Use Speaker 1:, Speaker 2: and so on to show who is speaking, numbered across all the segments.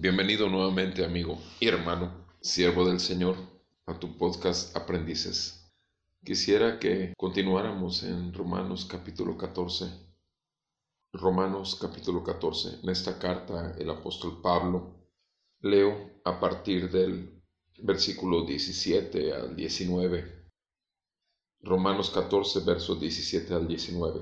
Speaker 1: Bienvenido nuevamente amigo y hermano, siervo del Señor, a tu podcast Aprendices. Quisiera que continuáramos en Romanos capítulo 14. Romanos capítulo 14. En esta carta el apóstol Pablo leo a partir del versículo 17 al 19. Romanos 14 versos 17 al 19.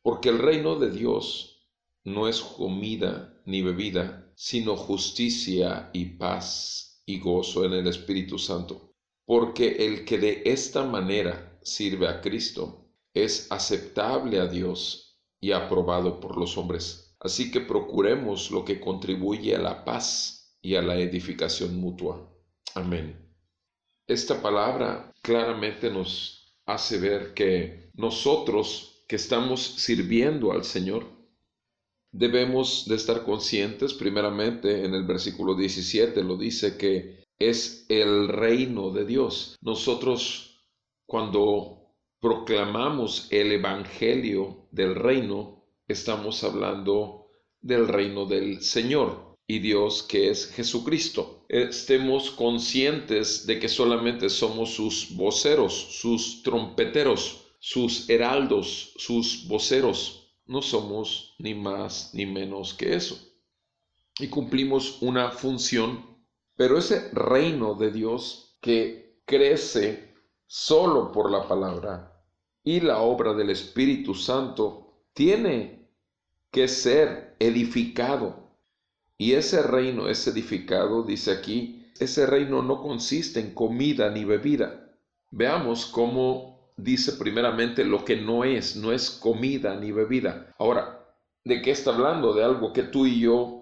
Speaker 1: Porque el reino de Dios no es comida ni bebida, sino justicia y paz y gozo en el Espíritu Santo. Porque el que de esta manera sirve a Cristo es aceptable a Dios y aprobado por los hombres. Así que procuremos lo que contribuye a la paz y a la edificación mutua. Amén. Esta palabra claramente nos hace ver que nosotros que estamos sirviendo al Señor, debemos de estar conscientes, primeramente en el versículo 17 lo dice que es el reino de Dios. Nosotros cuando proclamamos el evangelio del reino, estamos hablando del reino del Señor y Dios que es Jesucristo. Estemos conscientes de que solamente somos sus voceros, sus trompeteros, sus heraldos, sus voceros no somos ni más ni menos que eso. Y cumplimos una función, pero ese reino de Dios que crece solo por la palabra y la obra del Espíritu Santo tiene que ser edificado. Y ese reino es edificado, dice aquí, ese reino no consiste en comida ni bebida. Veamos cómo dice primeramente lo que no es, no es comida ni bebida. Ahora, ¿de qué está hablando? De algo que tú y yo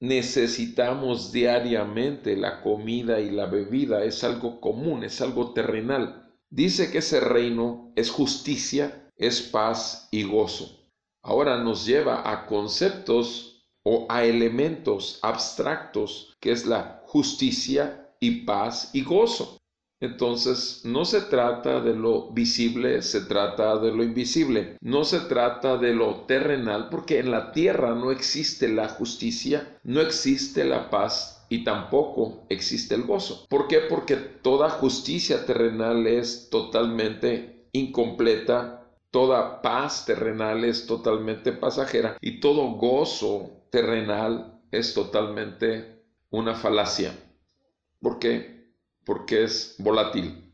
Speaker 1: necesitamos diariamente, la comida y la bebida, es algo común, es algo terrenal. Dice que ese reino es justicia, es paz y gozo. Ahora nos lleva a conceptos o a elementos abstractos que es la justicia y paz y gozo. Entonces, no se trata de lo visible, se trata de lo invisible. No se trata de lo terrenal, porque en la tierra no existe la justicia, no existe la paz y tampoco existe el gozo. ¿Por qué? Porque toda justicia terrenal es totalmente incompleta, toda paz terrenal es totalmente pasajera y todo gozo terrenal es totalmente una falacia. ¿Por qué? Porque es volátil.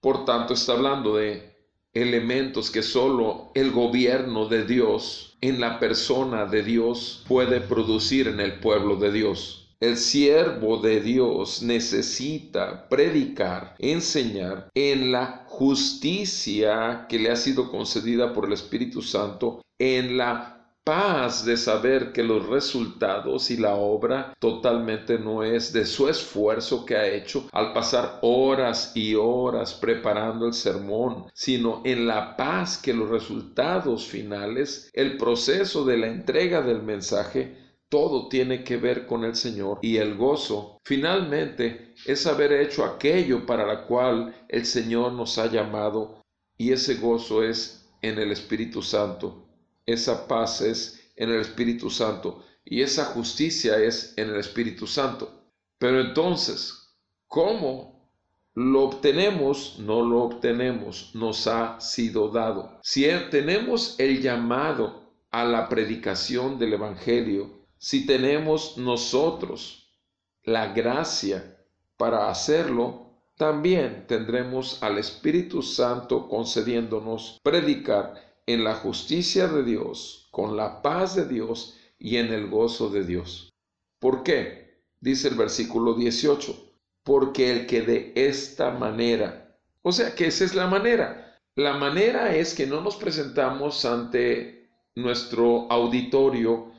Speaker 1: Por tanto, está hablando de elementos que solo el gobierno de Dios en la persona de Dios puede producir en el pueblo de Dios. El siervo de Dios necesita predicar, enseñar en la justicia que le ha sido concedida por el Espíritu Santo, en la paz de saber que los resultados y la obra totalmente no es de su esfuerzo que ha hecho al pasar horas y horas preparando el sermón, sino en la paz que los resultados finales, el proceso de la entrega del mensaje, todo tiene que ver con el Señor y el gozo. Finalmente es haber hecho aquello para la cual el Señor nos ha llamado y ese gozo es en el Espíritu Santo esa paz es en el Espíritu Santo y esa justicia es en el Espíritu Santo. Pero entonces, ¿cómo lo obtenemos? No lo obtenemos, nos ha sido dado. Si tenemos el llamado a la predicación del Evangelio, si tenemos nosotros la gracia para hacerlo, también tendremos al Espíritu Santo concediéndonos predicar en la justicia de Dios, con la paz de Dios y en el gozo de Dios. ¿Por qué? Dice el versículo 18, porque el que de esta manera, o sea que esa es la manera. La manera es que no nos presentamos ante nuestro auditorio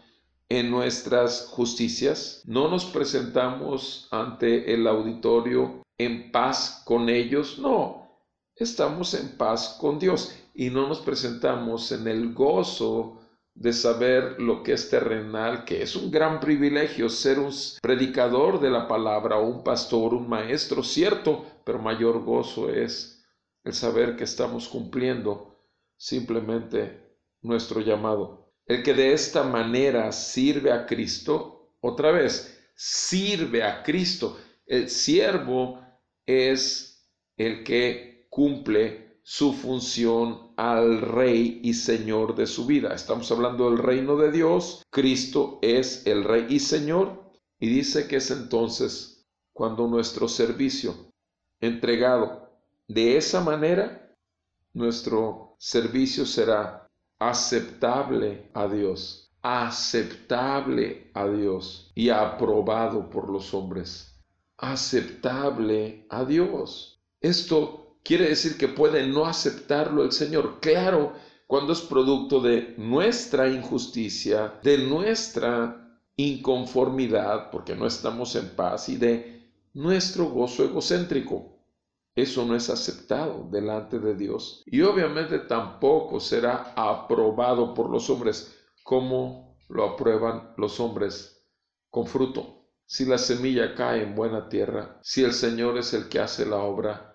Speaker 1: en nuestras justicias? ¿No nos presentamos ante el auditorio en paz con ellos? No, estamos en paz con Dios y no nos presentamos en el gozo de saber lo que es terrenal, que es un gran privilegio ser un predicador de la palabra, un pastor, un maestro, cierto, pero mayor gozo es el saber que estamos cumpliendo simplemente nuestro llamado. El que de esta manera sirve a Cristo, otra vez, sirve a Cristo. El siervo es el que cumple su función al Rey y Señor de su vida. Estamos hablando del reino de Dios. Cristo es el Rey y Señor. Y dice que es entonces cuando nuestro servicio entregado de esa manera, nuestro servicio será aceptable a Dios, aceptable a Dios y aprobado por los hombres. Aceptable a Dios. Esto quiere decir que puede no aceptarlo el Señor. Claro, cuando es producto de nuestra injusticia, de nuestra inconformidad, porque no estamos en paz, y de nuestro gozo egocéntrico. Eso no es aceptado delante de Dios y obviamente tampoco será aprobado por los hombres como lo aprueban los hombres con fruto. Si la semilla cae en buena tierra, si el Señor es el que hace la obra,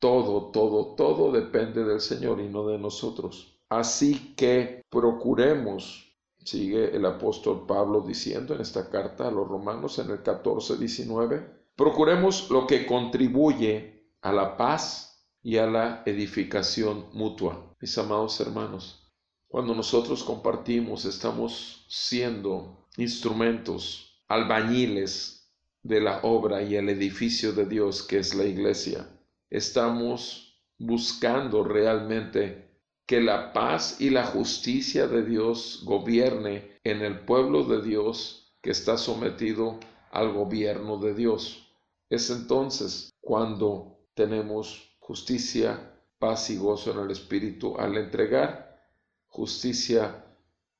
Speaker 1: todo, todo, todo depende del Señor y no de nosotros. Así que procuremos, sigue el apóstol Pablo diciendo en esta carta a los romanos en el 14, 19, procuremos lo que contribuye a la paz y a la edificación mutua. Mis amados hermanos, cuando nosotros compartimos, estamos siendo instrumentos, albañiles de la obra y el edificio de Dios que es la iglesia. Estamos buscando realmente que la paz y la justicia de Dios gobierne en el pueblo de Dios que está sometido al gobierno de Dios. Es entonces cuando tenemos justicia, paz y gozo en el Espíritu al entregar, justicia,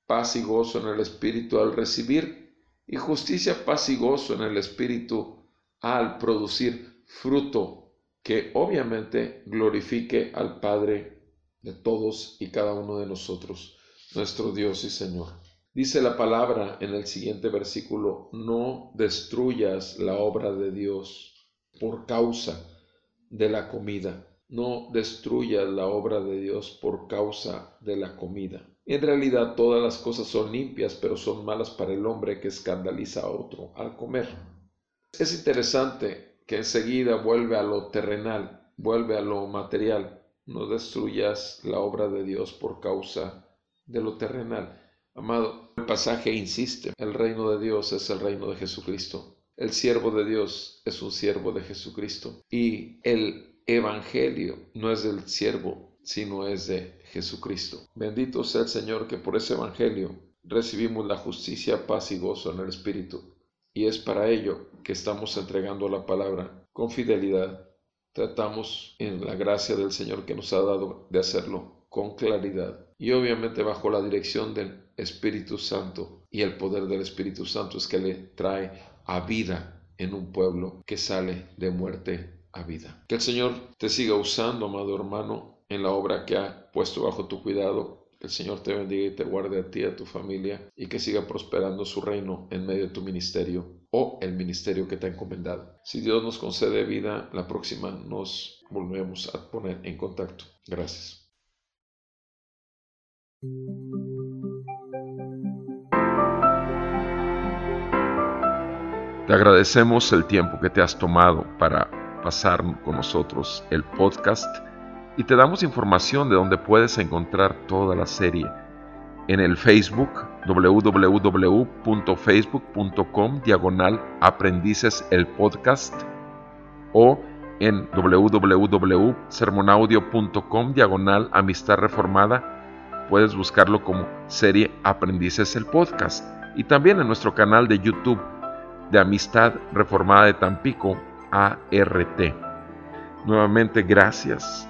Speaker 1: paz y gozo en el Espíritu al recibir y justicia, paz y gozo en el Espíritu al producir fruto que obviamente glorifique al Padre de todos y cada uno de nosotros, nuestro Dios y Señor. Dice la palabra en el siguiente versículo, no destruyas la obra de Dios por causa de la comida. No destruyas la obra de Dios por causa de la comida. En realidad todas las cosas son limpias, pero son malas para el hombre que escandaliza a otro al comer. Es interesante que enseguida vuelve a lo terrenal, vuelve a lo material. No destruyas la obra de Dios por causa de lo terrenal. Amado, el pasaje insiste, el reino de Dios es el reino de Jesucristo. El siervo de Dios es un siervo de Jesucristo. Y el Evangelio no es del siervo, sino es de Jesucristo. Bendito sea el Señor que por ese Evangelio recibimos la justicia, paz y gozo en el Espíritu. Y es para ello que estamos entregando la palabra con fidelidad. Tratamos en la gracia del Señor que nos ha dado de hacerlo con claridad y obviamente bajo la dirección del Espíritu Santo y el poder del Espíritu Santo es que le trae a vida en un pueblo que sale de muerte a vida. Que el Señor te siga usando, amado hermano, en la obra que ha puesto bajo tu cuidado. Que el Señor te bendiga y te guarde a ti y a tu familia y que siga prosperando su reino en medio de tu ministerio o el ministerio que te ha encomendado. Si Dios nos concede vida, la próxima nos volvemos a poner en contacto. Gracias. Te agradecemos el tiempo que te has tomado para pasar con nosotros el podcast y te damos información de donde puedes encontrar toda la serie en el Facebook www.facebook.com diagonal aprendices el podcast o en www.sermonaudio.com diagonal amistad reformada puedes buscarlo como serie aprendices el podcast y también en nuestro canal de YouTube de Amistad Reformada de Tampico, ART. Nuevamente, gracias.